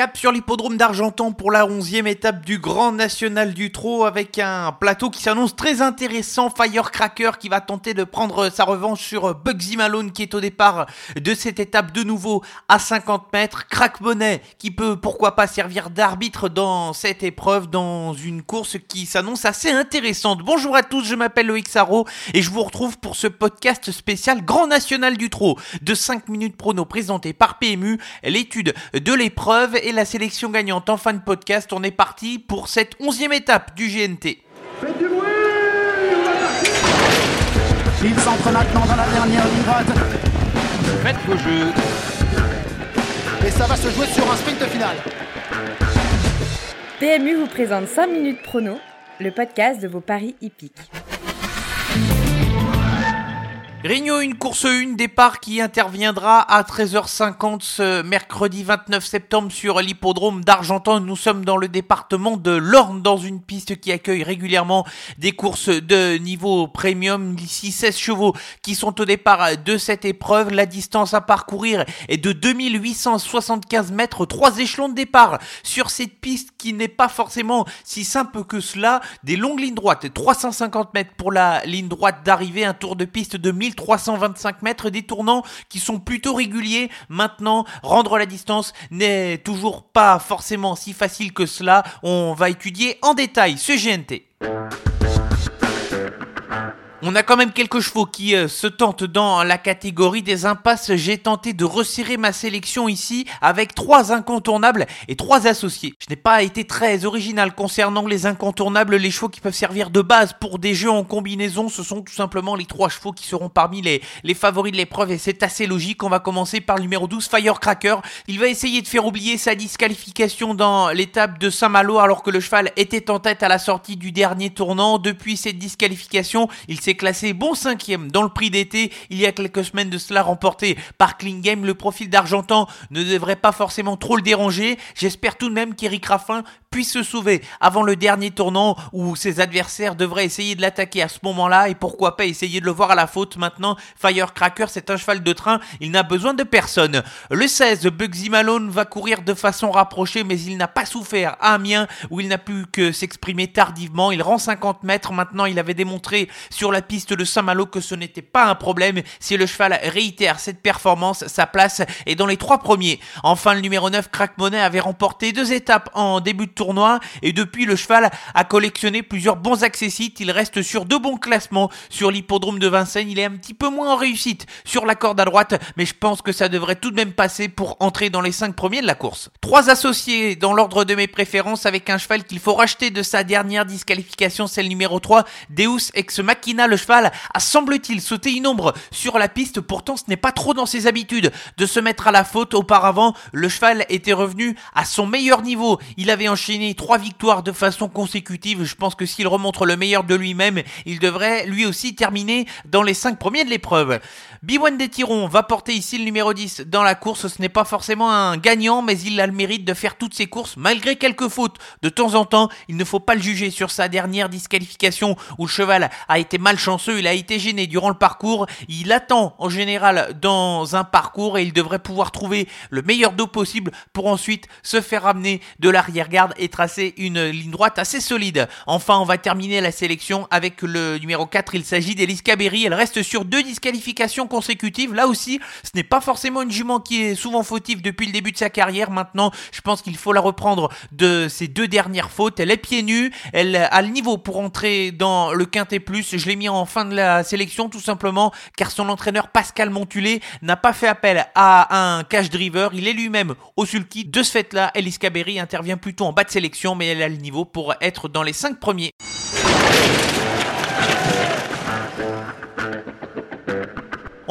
Cap sur l'hippodrome d'Argentan pour la 11e étape du Grand National du Trot avec un plateau qui s'annonce très intéressant. Firecracker qui va tenter de prendre sa revanche sur Bugsy Malone qui est au départ de cette étape de nouveau à 50 mètres. Crack Bonnet qui peut pourquoi pas servir d'arbitre dans cette épreuve dans une course qui s'annonce assez intéressante. Bonjour à tous, je m'appelle Loïc Sarro et je vous retrouve pour ce podcast spécial Grand National du Trot de 5 minutes prono présenté par PMU, l'étude de l'épreuve la sélection gagnante en fin de podcast. On est parti pour cette onzième étape du GNT. Faites du bruit Il s'entre maintenant dans la dernière ligne droite. Faites vos jeux. Et ça va se jouer sur un sprint final. PMU vous présente 5 minutes prono, le podcast de vos paris hippiques. Réunion une course une départ qui interviendra à 13h50 ce mercredi 29 septembre sur l'hippodrome d'Argentan. Nous sommes dans le département de l'Orne dans une piste qui accueille régulièrement des courses de niveau premium. Ici 16 chevaux qui sont au départ de cette épreuve. La distance à parcourir est de 2875 mètres, trois échelons de départ sur cette piste qui n'est pas forcément si simple que cela. Des longues lignes droites, 350 mètres pour la ligne droite d'arrivée, un tour de piste de 1000 325 mètres, des tournants qui sont plutôt réguliers. Maintenant, rendre la distance n'est toujours pas forcément si facile que cela. On va étudier en détail ce GNT. On a quand même quelques chevaux qui euh, se tentent dans la catégorie des impasses. J'ai tenté de resserrer ma sélection ici avec trois incontournables et trois associés. Je n'ai pas été très original concernant les incontournables, les chevaux qui peuvent servir de base pour des jeux en combinaison. Ce sont tout simplement les trois chevaux qui seront parmi les, les favoris de l'épreuve et c'est assez logique. On va commencer par le numéro 12, Firecracker. Il va essayer de faire oublier sa disqualification dans l'étape de Saint-Malo alors que le cheval était en tête à la sortie du dernier tournant. Depuis cette disqualification, il s'est classé bon cinquième dans le prix d'été il y a quelques semaines de cela remporté par Clean. Le profil d'Argentan ne devrait pas forcément trop le déranger. J'espère tout de même qu'Eric Raffin puisse se sauver avant le dernier tournant où ses adversaires devraient essayer de l'attaquer à ce moment-là et pourquoi pas essayer de le voir à la faute maintenant. Firecracker, c'est un cheval de train, il n'a besoin de personne. Le 16, Bugsy Malone va courir de façon rapprochée mais il n'a pas souffert à Amiens où il n'a pu que s'exprimer tardivement. Il rend 50 mètres maintenant, il avait démontré sur la piste de Saint-Malo que ce n'était pas un problème. Si le cheval réitère cette performance, sa place est dans les trois premiers. Enfin, le numéro 9, Crack Monet, avait remporté deux étapes en début de tournoi et depuis le cheval a collectionné plusieurs bons accessites. Il reste sur deux bons classements sur l'hippodrome de Vincennes. Il est un petit peu moins en réussite sur la corde à droite, mais je pense que ça devrait tout de même passer pour entrer dans les cinq premiers de la course. Trois associés dans l'ordre de mes préférences avec un cheval qu'il faut racheter de sa dernière disqualification, c'est le numéro 3, Deus Ex Machina. Le cheval a semble-t-il sauté une ombre sur la piste. Pourtant, ce n'est pas trop dans ses habitudes de se mettre à la faute. Auparavant, le cheval était revenu à son meilleur niveau. Il avait enchaîné trois victoires de façon consécutive. Je pense que s'il remontre le meilleur de lui-même, il devrait lui aussi terminer dans les cinq premiers de l'épreuve. Biwan Tiron va porter ici le numéro 10 dans la course. Ce n'est pas forcément un gagnant, mais il a le mérite de faire toutes ses courses malgré quelques fautes. De temps en temps, il ne faut pas le juger sur sa dernière disqualification où le cheval a été il a été gêné durant le parcours. Il attend en général dans un parcours et il devrait pouvoir trouver le meilleur dos possible pour ensuite se faire ramener de l'arrière-garde et tracer une ligne droite assez solide. Enfin, on va terminer la sélection avec le numéro 4. Il s'agit d'Elise Caberi. Elle reste sur deux disqualifications consécutives. Là aussi, ce n'est pas forcément une jument qui est souvent fautive depuis le début de sa carrière. Maintenant, je pense qu'il faut la reprendre de ses deux dernières fautes. Elle est pieds nus. Elle a le niveau pour entrer dans le quintet plus. Je l'ai mis en fin de la sélection tout simplement car son entraîneur Pascal Montulé n'a pas fait appel à un cash driver. Il est lui-même au sulky. De ce fait-là, Elise Caberi intervient plutôt en bas de sélection, mais elle a le niveau pour être dans les 5 premiers.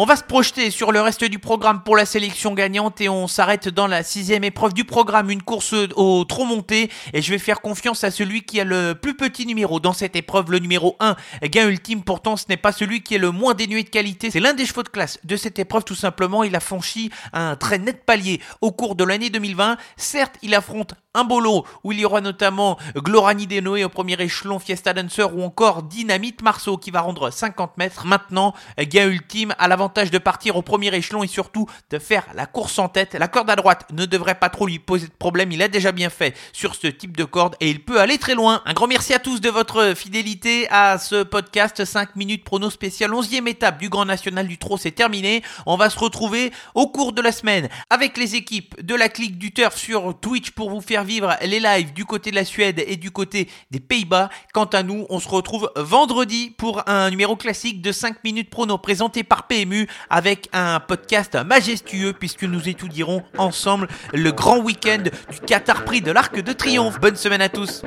On va se projeter sur le reste du programme pour la sélection gagnante et on s'arrête dans la sixième épreuve du programme, une course au trop monté et je vais faire confiance à celui qui a le plus petit numéro dans cette épreuve, le numéro 1, gain ultime. Pourtant, ce n'est pas celui qui est le moins dénué de qualité, c'est l'un des chevaux de classe de cette épreuve tout simplement. Il a franchi un très net palier au cours de l'année 2020. Certes, il affronte un bolo où il y aura notamment Glorani Denoé au premier échelon, Fiesta Dancer ou encore Dynamite Marceau qui va rendre 50 mètres. Maintenant, gain ultime à l'avant de partir au premier échelon et surtout de faire la course en tête. La corde à droite ne devrait pas trop lui poser de problème, il a déjà bien fait sur ce type de corde et il peut aller très loin. Un grand merci à tous de votre fidélité à ce podcast 5 minutes prono spécial 11e étape du Grand National du Trot, c'est terminé. On va se retrouver au cours de la semaine avec les équipes de la clique du turf sur Twitch pour vous faire vivre les lives du côté de la Suède et du côté des Pays-Bas. Quant à nous, on se retrouve vendredi pour un numéro classique de 5 minutes prono présenté par PMU avec un podcast majestueux puisque nous étudierons ensemble le grand week-end du Qatar Prix de l'Arc de Triomphe. Bonne semaine à tous.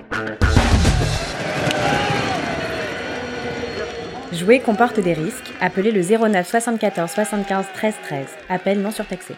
Jouer comporte des risques. Appelez le 09 74 75 13 13. Appel non surtaxé.